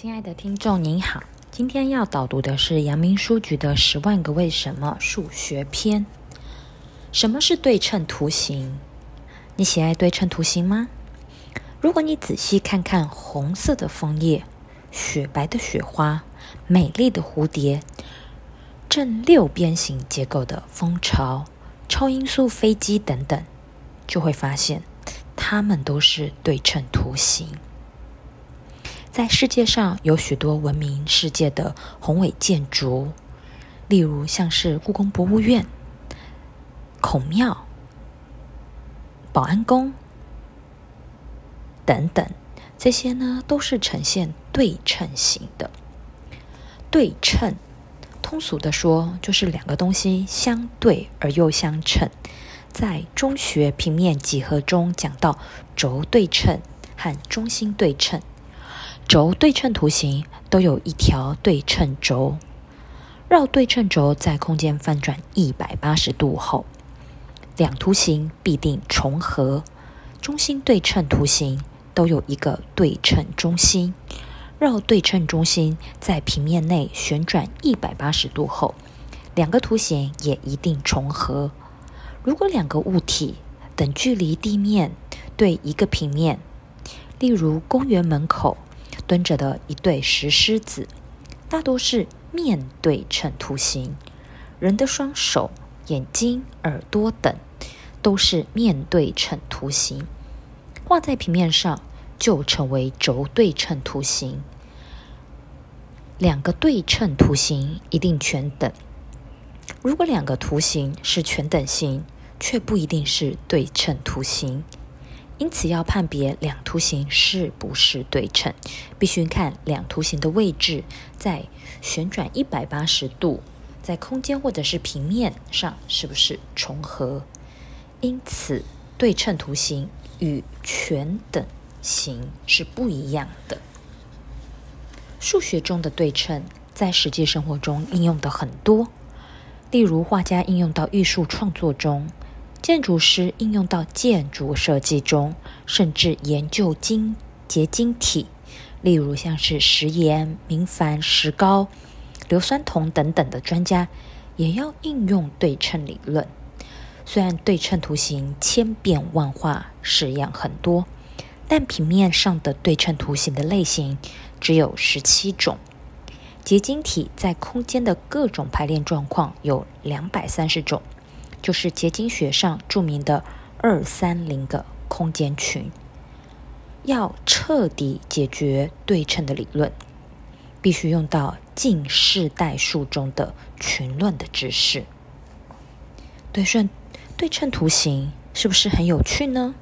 亲爱的听众您好，今天要导读的是阳明书局的《十万个为什么》数学篇。什么是对称图形？你喜爱对称图形吗？如果你仔细看看红色的枫叶、雪白的雪花、美丽的蝴蝶、正六边形结构的蜂巢、超音速飞机等等，就会发现它们都是对称图形。在世界上有许多闻名世界的宏伟建筑，例如像是故宫博物院、孔庙、保安宫等等，这些呢都是呈现对称型的。对称，通俗的说，就是两个东西相对而又相称。在中学平面几何中讲到轴对称和中心对称。轴对称图形都有一条对称轴，绕对称轴在空间翻转一百八十度后，两图形必定重合。中心对称图形都有一个对称中心，绕对称中心在平面内旋转一百八十度后，两个图形也一定重合。如果两个物体等距离地面对一个平面，例如公园门口。蹲着的一对石狮子，大多是面对称图形；人的双手、眼睛、耳朵等都是面对称图形。画在平面上就成为轴对称图形。两个对称图形一定全等。如果两个图形是全等型，却不一定是对称图形。因此，要判别两图形是不是对称，必须看两图形的位置在旋转一百八十度，在空间或者是平面上是不是重合。因此，对称图形与全等形是不一样的。数学中的对称在实际生活中应用的很多，例如画家应用到艺术创作中。建筑师应用到建筑设计中，甚至研究晶结晶体，例如像是石岩、明矾、石膏、硫酸铜等等的专家，也要应用对称理论。虽然对称图形千变万化，式样很多，但平面上的对称图形的类型只有十七种。结晶体在空间的各种排列状况有两百三十种。就是结晶学上著名的二三零个空间群。要彻底解决对称的理论，必须用到近世代数中的群论的知识。对称对称图形是不是很有趣呢？